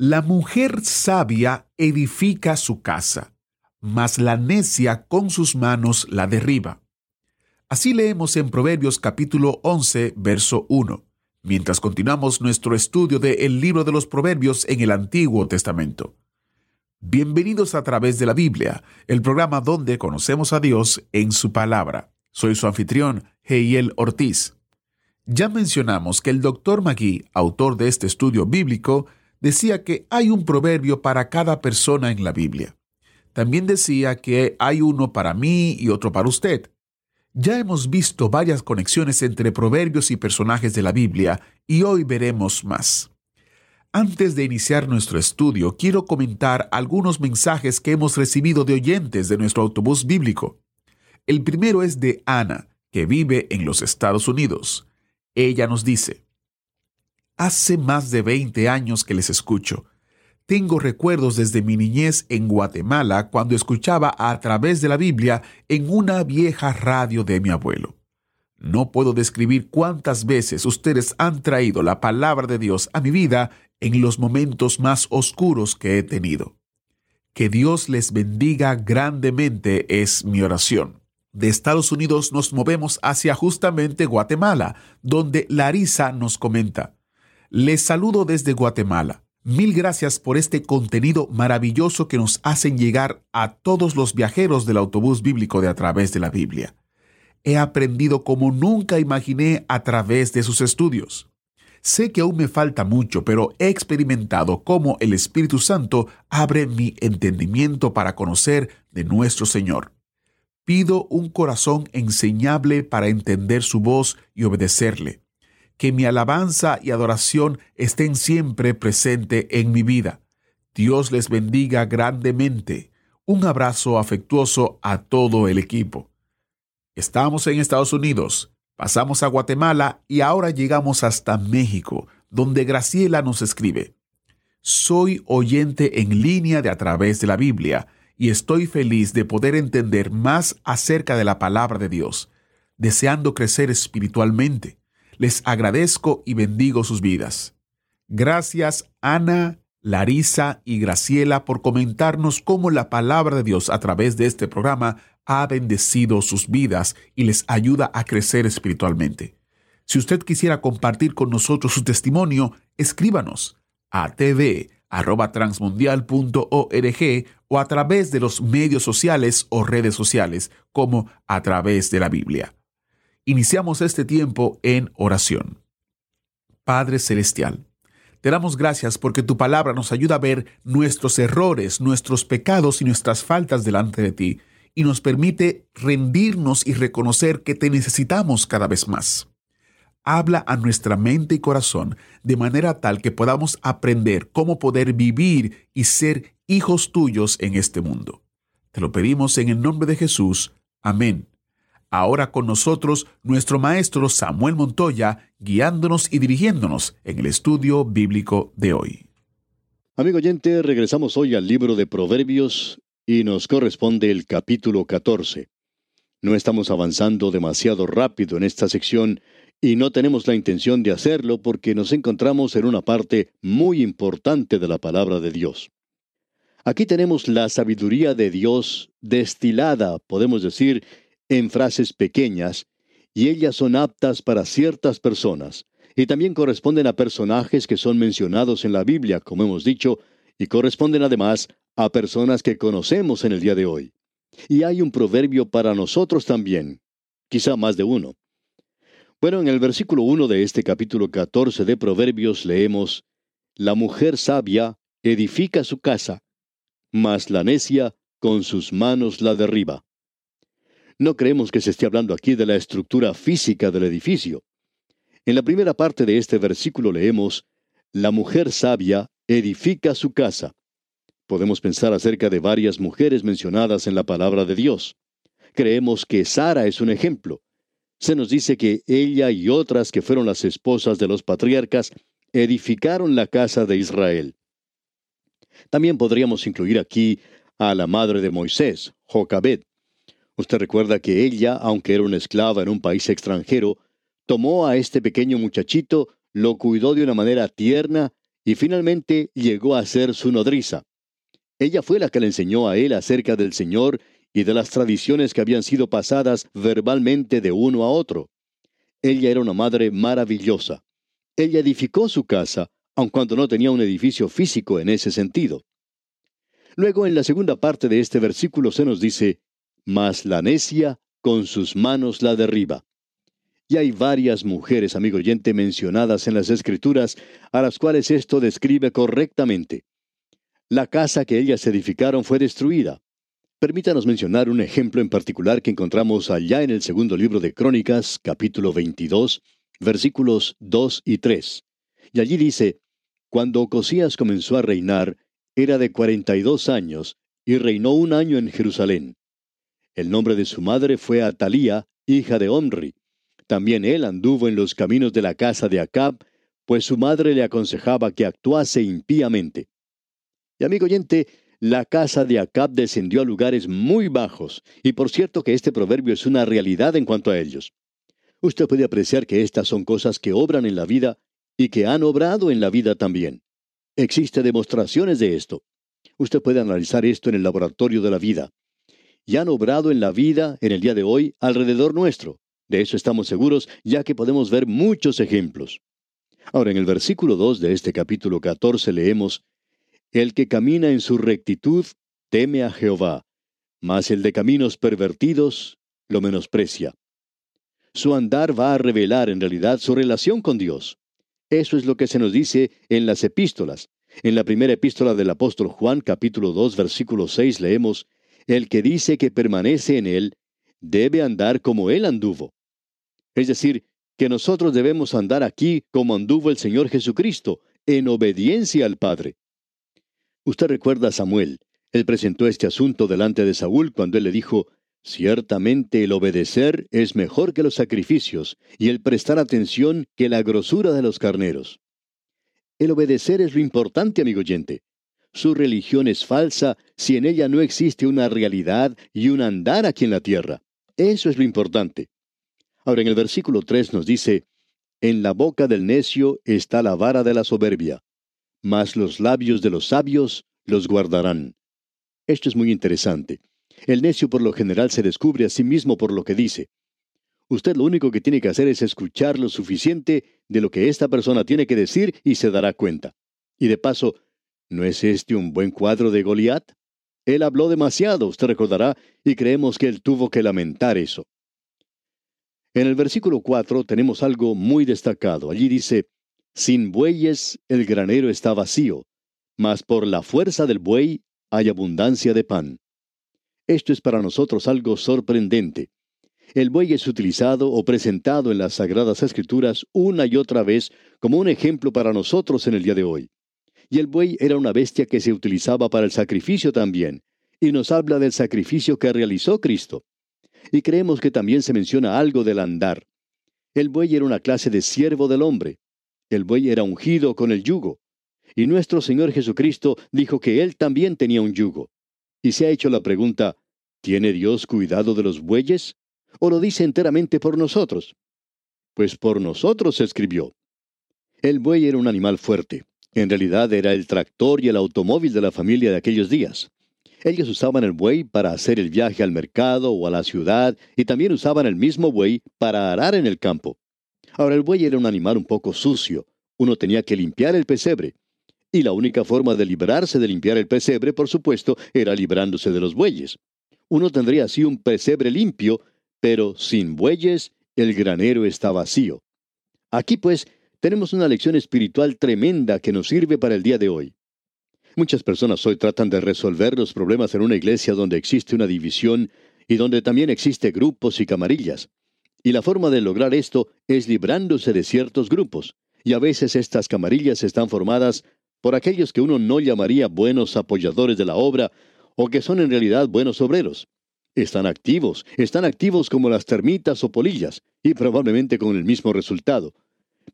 La mujer sabia edifica su casa, mas la necia con sus manos la derriba. Así leemos en Proverbios capítulo 11, verso 1, mientras continuamos nuestro estudio del el libro de los Proverbios en el Antiguo Testamento. Bienvenidos a través de la Biblia, el programa donde conocemos a Dios en su palabra. Soy su anfitrión, Heiel Ortiz. Ya mencionamos que el doctor Magui, autor de este estudio bíblico, decía que hay un proverbio para cada persona en la Biblia. También decía que hay uno para mí y otro para usted. Ya hemos visto varias conexiones entre proverbios y personajes de la Biblia y hoy veremos más. Antes de iniciar nuestro estudio, quiero comentar algunos mensajes que hemos recibido de oyentes de nuestro autobús bíblico. El primero es de Ana, que vive en los Estados Unidos. Ella nos dice, Hace más de 20 años que les escucho. Tengo recuerdos desde mi niñez en Guatemala cuando escuchaba a través de la Biblia en una vieja radio de mi abuelo. No puedo describir cuántas veces ustedes han traído la palabra de Dios a mi vida en los momentos más oscuros que he tenido. Que Dios les bendiga grandemente es mi oración. De Estados Unidos nos movemos hacia justamente Guatemala, donde Larisa nos comenta. Les saludo desde Guatemala. Mil gracias por este contenido maravilloso que nos hacen llegar a todos los viajeros del autobús bíblico de a través de la Biblia. He aprendido como nunca imaginé a través de sus estudios. Sé que aún me falta mucho, pero he experimentado cómo el Espíritu Santo abre mi entendimiento para conocer de nuestro Señor. Pido un corazón enseñable para entender su voz y obedecerle. Que mi alabanza y adoración estén siempre presente en mi vida. Dios les bendiga grandemente. Un abrazo afectuoso a todo el equipo. Estamos en Estados Unidos, pasamos a Guatemala y ahora llegamos hasta México, donde Graciela nos escribe. Soy oyente en línea de a través de la Biblia y estoy feliz de poder entender más acerca de la palabra de Dios, deseando crecer espiritualmente. Les agradezco y bendigo sus vidas. Gracias Ana, Larisa y Graciela por comentarnos cómo la palabra de Dios a través de este programa ha bendecido sus vidas y les ayuda a crecer espiritualmente. Si usted quisiera compartir con nosotros su testimonio, escríbanos a tv@transmundial.org o a través de los medios sociales o redes sociales como a través de la Biblia. Iniciamos este tiempo en oración. Padre Celestial, te damos gracias porque tu palabra nos ayuda a ver nuestros errores, nuestros pecados y nuestras faltas delante de ti y nos permite rendirnos y reconocer que te necesitamos cada vez más. Habla a nuestra mente y corazón de manera tal que podamos aprender cómo poder vivir y ser hijos tuyos en este mundo. Te lo pedimos en el nombre de Jesús. Amén. Ahora con nosotros nuestro maestro Samuel Montoya, guiándonos y dirigiéndonos en el estudio bíblico de hoy. Amigo oyente, regresamos hoy al libro de Proverbios y nos corresponde el capítulo 14. No estamos avanzando demasiado rápido en esta sección y no tenemos la intención de hacerlo porque nos encontramos en una parte muy importante de la palabra de Dios. Aquí tenemos la sabiduría de Dios destilada, podemos decir, en frases pequeñas, y ellas son aptas para ciertas personas, y también corresponden a personajes que son mencionados en la Biblia, como hemos dicho, y corresponden además a personas que conocemos en el día de hoy. Y hay un proverbio para nosotros también, quizá más de uno. Bueno, en el versículo 1 de este capítulo 14 de Proverbios leemos, La mujer sabia edifica su casa, mas la necia con sus manos la derriba. No creemos que se esté hablando aquí de la estructura física del edificio. En la primera parte de este versículo leemos, La mujer sabia edifica su casa. Podemos pensar acerca de varias mujeres mencionadas en la palabra de Dios. Creemos que Sara es un ejemplo. Se nos dice que ella y otras que fueron las esposas de los patriarcas edificaron la casa de Israel. También podríamos incluir aquí a la madre de Moisés, Jocabed. Usted recuerda que ella, aunque era una esclava en un país extranjero, tomó a este pequeño muchachito, lo cuidó de una manera tierna y finalmente llegó a ser su nodriza. Ella fue la que le enseñó a él acerca del Señor y de las tradiciones que habían sido pasadas verbalmente de uno a otro. Ella era una madre maravillosa. Ella edificó su casa, aun cuando no tenía un edificio físico en ese sentido. Luego, en la segunda parte de este versículo se nos dice, Mas la necia con sus manos la derriba. Y hay varias mujeres, amigo oyente, mencionadas en las Escrituras, a las cuales esto describe correctamente. La casa que ellas edificaron fue destruida. Permítanos mencionar un ejemplo en particular que encontramos allá en el segundo libro de Crónicas, capítulo 22, versículos 2 y 3. Y allí dice, Cuando Ocosías comenzó a reinar, era de cuarenta y dos años, y reinó un año en Jerusalén. El nombre de su madre fue Atalía, hija de Omri. También él anduvo en los caminos de la casa de Acab, pues su madre le aconsejaba que actuase impíamente. Y amigo oyente, la casa de Acab descendió a lugares muy bajos, y por cierto que este proverbio es una realidad en cuanto a ellos. Usted puede apreciar que estas son cosas que obran en la vida y que han obrado en la vida también. Existe demostraciones de esto. Usted puede analizar esto en el laboratorio de la vida. Y han obrado en la vida en el día de hoy alrededor nuestro. De eso estamos seguros, ya que podemos ver muchos ejemplos. Ahora, en el versículo 2 de este capítulo 14 leemos, El que camina en su rectitud teme a Jehová, mas el de caminos pervertidos lo menosprecia. Su andar va a revelar en realidad su relación con Dios. Eso es lo que se nos dice en las epístolas. En la primera epístola del apóstol Juan, capítulo 2, versículo 6, leemos, El que dice que permanece en él, debe andar como él anduvo. Es decir, que nosotros debemos andar aquí como anduvo el Señor Jesucristo, en obediencia al Padre. Usted recuerda a Samuel. Él presentó este asunto delante de Saúl cuando él le dijo, Ciertamente el obedecer es mejor que los sacrificios y el prestar atención que la grosura de los carneros. El obedecer es lo importante, amigo oyente. Su religión es falsa si en ella no existe una realidad y un andar aquí en la tierra. Eso es lo importante. Ahora en el versículo 3 nos dice, En la boca del necio está la vara de la soberbia, mas los labios de los sabios los guardarán. Esto es muy interesante. El necio por lo general se descubre a sí mismo por lo que dice. Usted lo único que tiene que hacer es escuchar lo suficiente de lo que esta persona tiene que decir y se dará cuenta. Y de paso, ¿no es este un buen cuadro de Goliat? Él habló demasiado, usted recordará, y creemos que él tuvo que lamentar eso. En el versículo 4 tenemos algo muy destacado. Allí dice, Sin bueyes el granero está vacío, mas por la fuerza del buey hay abundancia de pan. Esto es para nosotros algo sorprendente. El buey es utilizado o presentado en las Sagradas Escrituras una y otra vez como un ejemplo para nosotros en el día de hoy. Y el buey era una bestia que se utilizaba para el sacrificio también, y nos habla del sacrificio que realizó Cristo. Y creemos que también se menciona algo del andar. El buey era una clase de siervo del hombre. El buey era ungido con el yugo. Y nuestro Señor Jesucristo dijo que él también tenía un yugo. Y se ha hecho la pregunta, ¿tiene Dios cuidado de los bueyes? ¿O lo dice enteramente por nosotros? Pues por nosotros escribió. El buey era un animal fuerte. En realidad era el tractor y el automóvil de la familia de aquellos días. Ellos usaban el buey para hacer el viaje al mercado o a la ciudad y también usaban el mismo buey para arar en el campo. Ahora el buey era un animal un poco sucio. Uno tenía que limpiar el pesebre. Y la única forma de librarse de limpiar el pesebre, por supuesto, era librándose de los bueyes. Uno tendría así un pesebre limpio, pero sin bueyes el granero está vacío. Aquí pues tenemos una lección espiritual tremenda que nos sirve para el día de hoy. Muchas personas hoy tratan de resolver los problemas en una iglesia donde existe una división y donde también existe grupos y camarillas. Y la forma de lograr esto es librándose de ciertos grupos. Y a veces estas camarillas están formadas por aquellos que uno no llamaría buenos apoyadores de la obra o que son en realidad buenos obreros. Están activos, están activos como las termitas o polillas, y probablemente con el mismo resultado.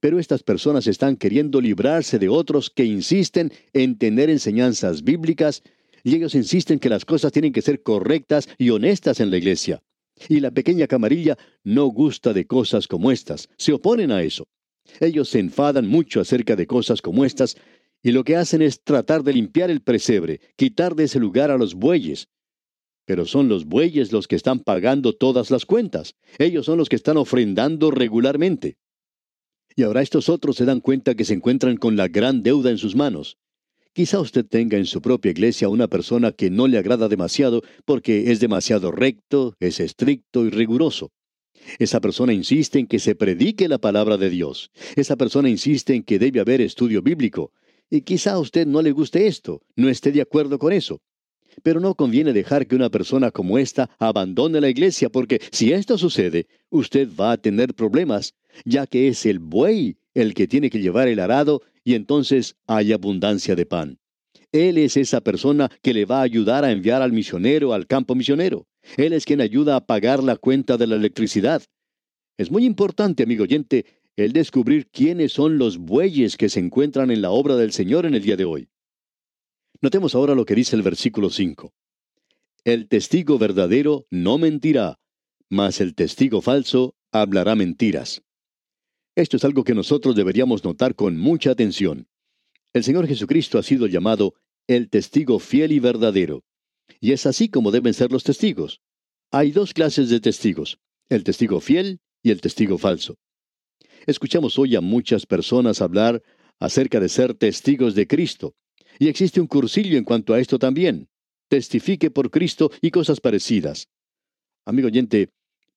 Pero estas personas están queriendo librarse de otros que insisten en tener enseñanzas bíblicas y ellos insisten que las cosas tienen que ser correctas y honestas en la iglesia. Y la pequeña camarilla no gusta de cosas como estas, se oponen a eso. Ellos se enfadan mucho acerca de cosas como estas y lo que hacen es tratar de limpiar el presebre, quitar de ese lugar a los bueyes. Pero son los bueyes los que están pagando todas las cuentas. Ellos son los que están ofrendando regularmente. Y ahora estos otros se dan cuenta que se encuentran con la gran deuda en sus manos. Quizá usted tenga en su propia iglesia una persona que no le agrada demasiado porque es demasiado recto, es estricto y riguroso. Esa persona insiste en que se predique la palabra de Dios. Esa persona insiste en que debe haber estudio bíblico. Y quizá a usted no le guste esto, no esté de acuerdo con eso. Pero no conviene dejar que una persona como esta abandone la iglesia, porque si esto sucede, usted va a tener problemas, ya que es el buey el que tiene que llevar el arado y entonces hay abundancia de pan. Él es esa persona que le va a ayudar a enviar al misionero al campo misionero. Él es quien ayuda a pagar la cuenta de la electricidad. Es muy importante, amigo oyente, el descubrir quiénes son los bueyes que se encuentran en la obra del Señor en el día de hoy. Notemos ahora lo que dice el versículo 5. El testigo verdadero no mentirá, mas el testigo falso hablará mentiras. Esto es algo que nosotros deberíamos notar con mucha atención. El Señor Jesucristo ha sido llamado el testigo fiel y verdadero. Y es así como deben ser los testigos. Hay dos clases de testigos, el testigo fiel y el testigo falso. Escuchamos hoy a muchas personas hablar acerca de ser testigos de Cristo. Y existe un cursillo en cuanto a esto también. Testifique por Cristo y cosas parecidas. Amigo oyente,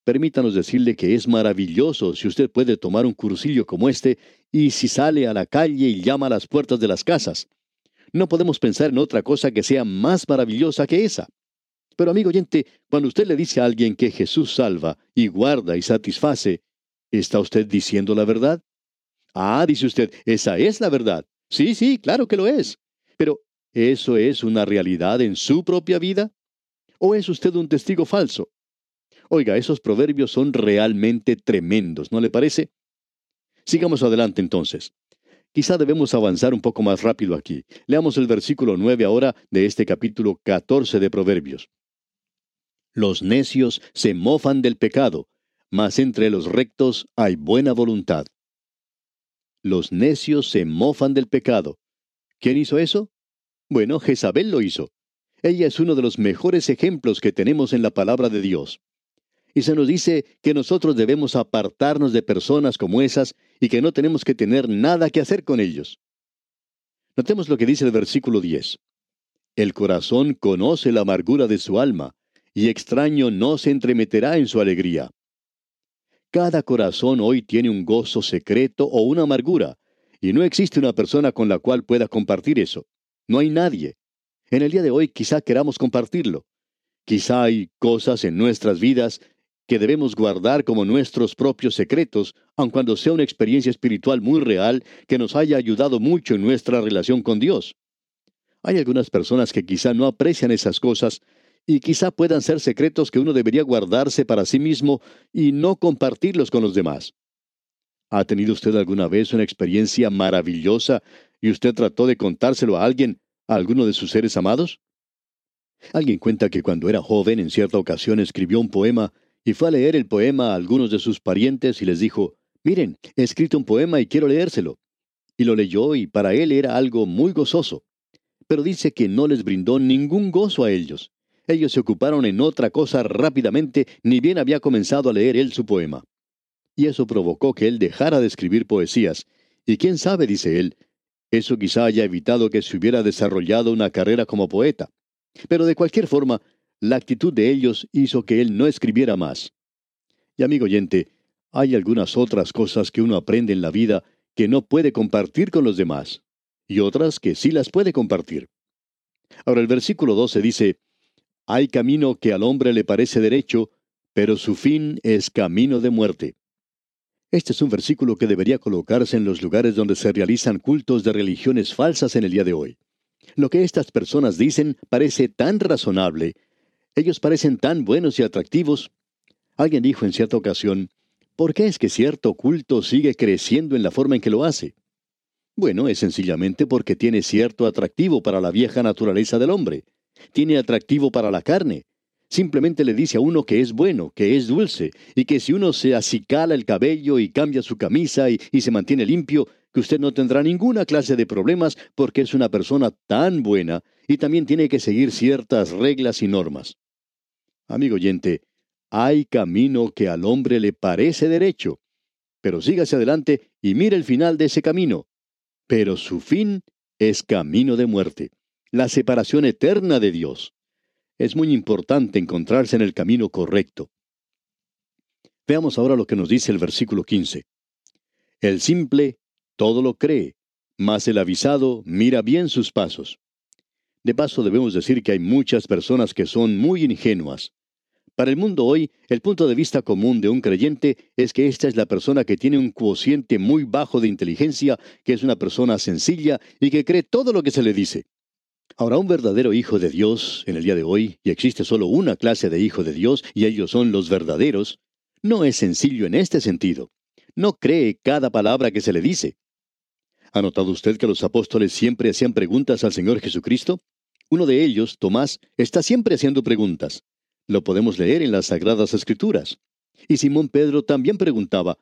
Permítanos decirle que es maravilloso si usted puede tomar un cursillo como este y si sale a la calle y llama a las puertas de las casas. No podemos pensar en otra cosa que sea más maravillosa que esa. Pero amigo oyente, cuando usted le dice a alguien que Jesús salva y guarda y satisface, ¿está usted diciendo la verdad? Ah, dice usted, esa es la verdad. Sí, sí, claro que lo es. Pero, ¿eso es una realidad en su propia vida? ¿O es usted un testigo falso? Oiga, esos proverbios son realmente tremendos, ¿no le parece? Sigamos adelante entonces. Quizá debemos avanzar un poco más rápido aquí. Leamos el versículo 9 ahora de este capítulo 14 de Proverbios. Los necios se mofan del pecado, mas entre los rectos hay buena voluntad. Los necios se mofan del pecado. ¿Quién hizo eso? Bueno, Jezabel lo hizo. Ella es uno de los mejores ejemplos que tenemos en la palabra de Dios. Y se nos dice que nosotros debemos apartarnos de personas como esas y que no tenemos que tener nada que hacer con ellos. Notemos lo que dice el versículo 10. El corazón conoce la amargura de su alma, y extraño no se entremeterá en su alegría. Cada corazón hoy tiene un gozo secreto o una amargura, y no existe una persona con la cual pueda compartir eso. No hay nadie. En el día de hoy quizá queramos compartirlo. Quizá hay cosas en nuestras vidas que debemos guardar como nuestros propios secretos, aun cuando sea una experiencia espiritual muy real que nos haya ayudado mucho en nuestra relación con Dios. Hay algunas personas que quizá no aprecian esas cosas y quizá puedan ser secretos que uno debería guardarse para sí mismo y no compartirlos con los demás. ¿Ha tenido usted alguna vez una experiencia maravillosa y usted trató de contárselo a alguien, a alguno de sus seres amados? Alguien cuenta que cuando era joven en cierta ocasión escribió un poema y fue a leer el poema a algunos de sus parientes y les dijo, miren, he escrito un poema y quiero leérselo. Y lo leyó y para él era algo muy gozoso. Pero dice que no les brindó ningún gozo a ellos. Ellos se ocuparon en otra cosa rápidamente, ni bien había comenzado a leer él su poema. Y eso provocó que él dejara de escribir poesías. Y quién sabe, dice él, eso quizá haya evitado que se hubiera desarrollado una carrera como poeta. Pero de cualquier forma, la actitud de ellos hizo que él no escribiera más. Y amigo oyente, hay algunas otras cosas que uno aprende en la vida que no puede compartir con los demás, y otras que sí las puede compartir. Ahora el versículo 12 dice, Hay camino que al hombre le parece derecho, pero su fin es camino de muerte. Este es un versículo que debería colocarse en los lugares donde se realizan cultos de religiones falsas en el día de hoy. Lo que estas personas dicen parece tan razonable, ellos parecen tan buenos y atractivos. Alguien dijo en cierta ocasión, ¿por qué es que cierto culto sigue creciendo en la forma en que lo hace? Bueno, es sencillamente porque tiene cierto atractivo para la vieja naturaleza del hombre. Tiene atractivo para la carne. Simplemente le dice a uno que es bueno, que es dulce, y que si uno se acicala el cabello y cambia su camisa y, y se mantiene limpio, que usted no tendrá ninguna clase de problemas porque es una persona tan buena y también tiene que seguir ciertas reglas y normas. Amigo oyente, hay camino que al hombre le parece derecho, pero sígase adelante y mire el final de ese camino. Pero su fin es camino de muerte, la separación eterna de Dios es muy importante encontrarse en el camino correcto. Veamos ahora lo que nos dice el versículo 15. El simple todo lo cree, mas el avisado mira bien sus pasos. De paso debemos decir que hay muchas personas que son muy ingenuas. Para el mundo hoy, el punto de vista común de un creyente es que esta es la persona que tiene un cociente muy bajo de inteligencia, que es una persona sencilla y que cree todo lo que se le dice. Ahora, un verdadero hijo de Dios en el día de hoy, y existe solo una clase de hijo de Dios, y ellos son los verdaderos, no es sencillo en este sentido. No cree cada palabra que se le dice. ¿Ha notado usted que los apóstoles siempre hacían preguntas al Señor Jesucristo? Uno de ellos, Tomás, está siempre haciendo preguntas. Lo podemos leer en las Sagradas Escrituras. Y Simón Pedro también preguntaba,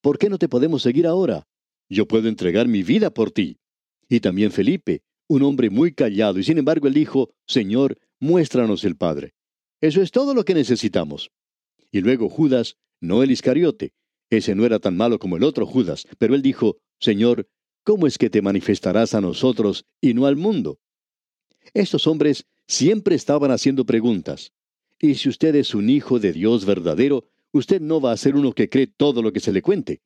¿por qué no te podemos seguir ahora? Yo puedo entregar mi vida por ti. Y también Felipe, un hombre muy callado, y sin embargo él dijo, Señor, muéstranos el Padre. Eso es todo lo que necesitamos. Y luego Judas, no el Iscariote. Ese no era tan malo como el otro Judas, pero él dijo, Señor, ¿cómo es que te manifestarás a nosotros y no al mundo? Estos hombres siempre estaban haciendo preguntas. Y si usted es un hijo de Dios verdadero, usted no va a ser uno que cree todo lo que se le cuente.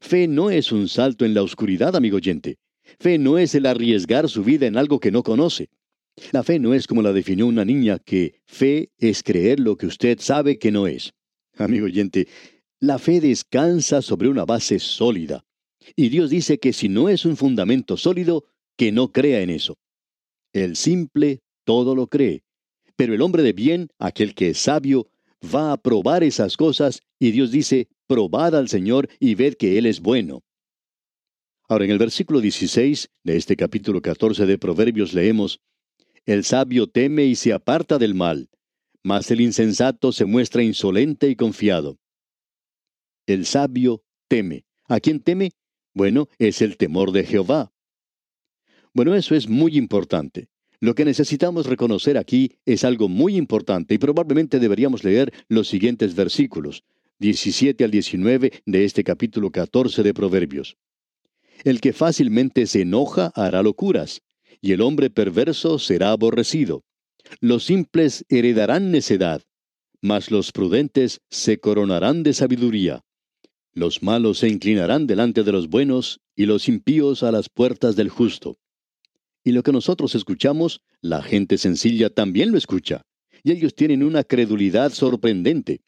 Fe no es un salto en la oscuridad, amigo oyente. Fe no es el arriesgar su vida en algo que no conoce. La fe no es como la definió una niña, que fe es creer lo que usted sabe que no es. Amigo oyente, la fe descansa sobre una base sólida. Y Dios dice que si no es un fundamento sólido, que no crea en eso. El simple todo lo cree. Pero el hombre de bien, aquel que es sabio, va a probar esas cosas y Dios dice, probad al Señor y ved que Él es bueno. Ahora, en el versículo 16 de este capítulo 14 de Proverbios leemos, El sabio teme y se aparta del mal, mas el insensato se muestra insolente y confiado. El sabio teme. ¿A quién teme? Bueno, es el temor de Jehová. Bueno, eso es muy importante. Lo que necesitamos reconocer aquí es algo muy importante y probablemente deberíamos leer los siguientes versículos, 17 al 19 de este capítulo 14 de Proverbios. El que fácilmente se enoja hará locuras, y el hombre perverso será aborrecido. Los simples heredarán necedad, mas los prudentes se coronarán de sabiduría. Los malos se inclinarán delante de los buenos, y los impíos a las puertas del justo. Y lo que nosotros escuchamos, la gente sencilla también lo escucha, y ellos tienen una credulidad sorprendente.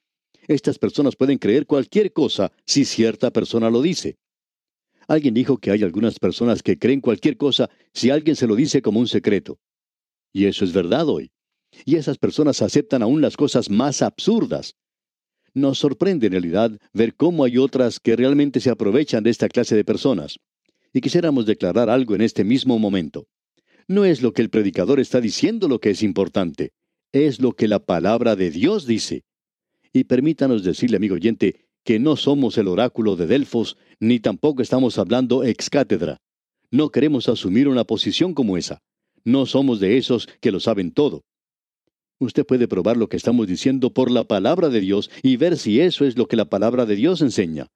Estas personas pueden creer cualquier cosa si cierta persona lo dice. Alguien dijo que hay algunas personas que creen cualquier cosa si alguien se lo dice como un secreto. Y eso es verdad hoy. Y esas personas aceptan aún las cosas más absurdas. Nos sorprende en realidad ver cómo hay otras que realmente se aprovechan de esta clase de personas. Y quisiéramos declarar algo en este mismo momento. No es lo que el predicador está diciendo lo que es importante, es lo que la palabra de Dios dice. Y permítanos decirle, amigo oyente, que no somos el oráculo de Delfos, ni tampoco estamos hablando ex cátedra. No queremos asumir una posición como esa. No somos de esos que lo saben todo. Usted puede probar lo que estamos diciendo por la palabra de Dios y ver si eso es lo que la palabra de Dios enseña.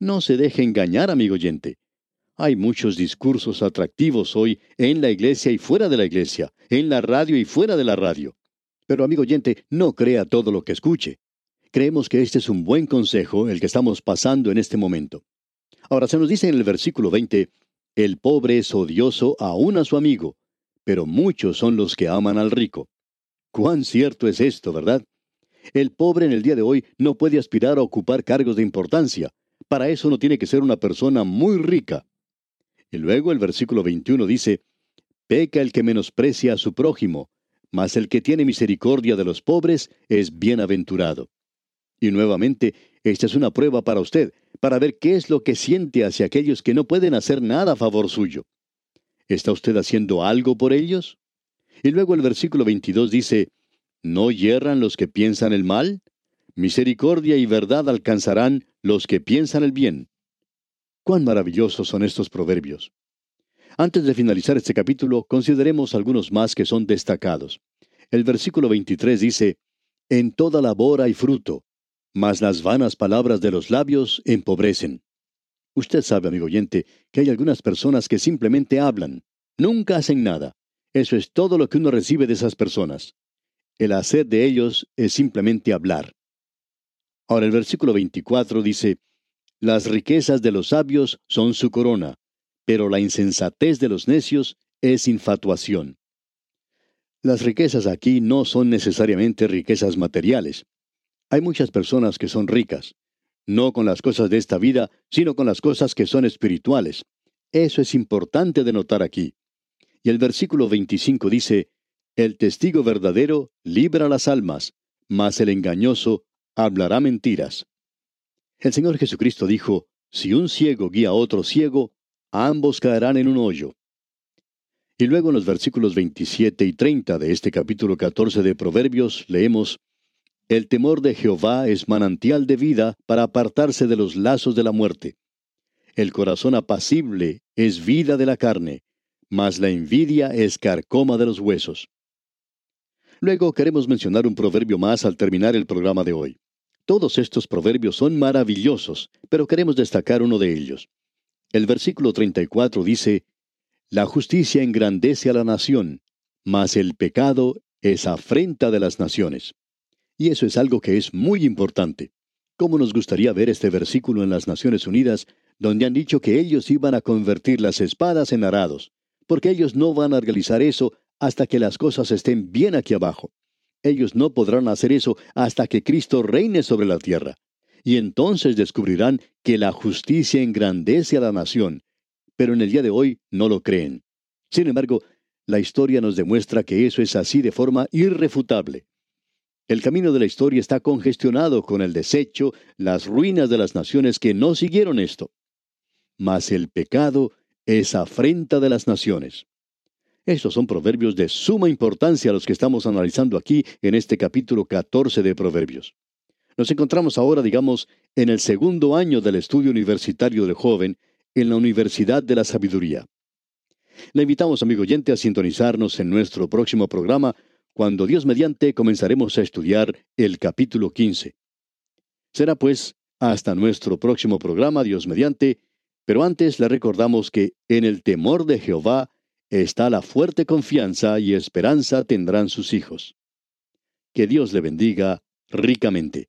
No se deje engañar, amigo oyente. Hay muchos discursos atractivos hoy en la iglesia y fuera de la iglesia, en la radio y fuera de la radio. Pero, amigo oyente, no crea todo lo que escuche. Creemos que este es un buen consejo, el que estamos pasando en este momento. Ahora se nos dice en el versículo 20, el pobre es odioso aún a su amigo, pero muchos son los que aman al rico. Cuán cierto es esto, ¿verdad? El pobre en el día de hoy no puede aspirar a ocupar cargos de importancia, Para eso uno tiene que ser una persona muy rica. Y luego el versículo 21 dice, Peca el que menosprecia a su prójimo, mas el que tiene misericordia de los pobres es bienaventurado. Y nuevamente, esta es una prueba para usted, para ver qué es lo que siente hacia aquellos que no pueden hacer nada a favor suyo. ¿Está usted haciendo algo por ellos? Y luego el versículo 22 dice, ¿No hierran los que piensan el mal? Misericordia y verdad alcanzarán los que piensan el bien. Cuán maravillosos son estos proverbios. Antes de finalizar este capítulo, consideremos algunos más que son destacados. El versículo 23 dice, En toda labor hay fruto, mas las vanas palabras de los labios empobrecen. Usted sabe, amigo oyente, que hay algunas personas que simplemente hablan, nunca hacen nada. Eso es todo lo que uno recibe de esas personas. El hacer de ellos es simplemente hablar. Ahora el versículo 24 dice, Las riquezas de los sabios son su corona, pero la insensatez de los necios es infatuación. Las riquezas aquí no son necesariamente riquezas materiales. Hay muchas personas que son ricas, no con las cosas de esta vida, sino con las cosas que son espirituales. Eso es importante de notar aquí. Y el versículo 25 dice, El testigo verdadero libra las almas, mas el engañoso hablará mentiras. El Señor Jesucristo dijo, Si un ciego guía a otro ciego, ambos caerán en un hoyo. Y luego en los versículos 27 y 30 de este capítulo 14 de Proverbios leemos, el temor de Jehová es manantial de vida para apartarse de los lazos de la muerte. El corazón apacible es vida de la carne, mas la envidia es carcoma de los huesos. Luego queremos mencionar un proverbio más al terminar el programa de hoy. Todos estos proverbios son maravillosos, pero queremos destacar uno de ellos. El versículo 34 dice, La justicia engrandece a la nación, mas el pecado es afrenta de las naciones. Y eso es algo que es muy importante. ¿Cómo nos gustaría ver este versículo en las Naciones Unidas, donde han dicho que ellos iban a convertir las espadas en arados? Porque ellos no van a realizar eso hasta que las cosas estén bien aquí abajo. Ellos no podrán hacer eso hasta que Cristo reine sobre la tierra. Y entonces descubrirán que la justicia engrandece a la nación. Pero en el día de hoy no lo creen. Sin embargo, la historia nos demuestra que eso es así de forma irrefutable. El camino de la historia está congestionado con el desecho, las ruinas de las naciones que no siguieron esto. Mas el pecado es afrenta de las naciones. Estos son proverbios de suma importancia los que estamos analizando aquí en este capítulo 14 de Proverbios. Nos encontramos ahora, digamos, en el segundo año del estudio universitario del joven en la Universidad de la Sabiduría. Le invitamos, amigo oyente, a sintonizarnos en nuestro próximo programa cuando Dios mediante comenzaremos a estudiar el capítulo 15. Será pues hasta nuestro próximo programa, Dios mediante, pero antes le recordamos que en el temor de Jehová está la fuerte confianza y esperanza tendrán sus hijos. Que Dios le bendiga ricamente.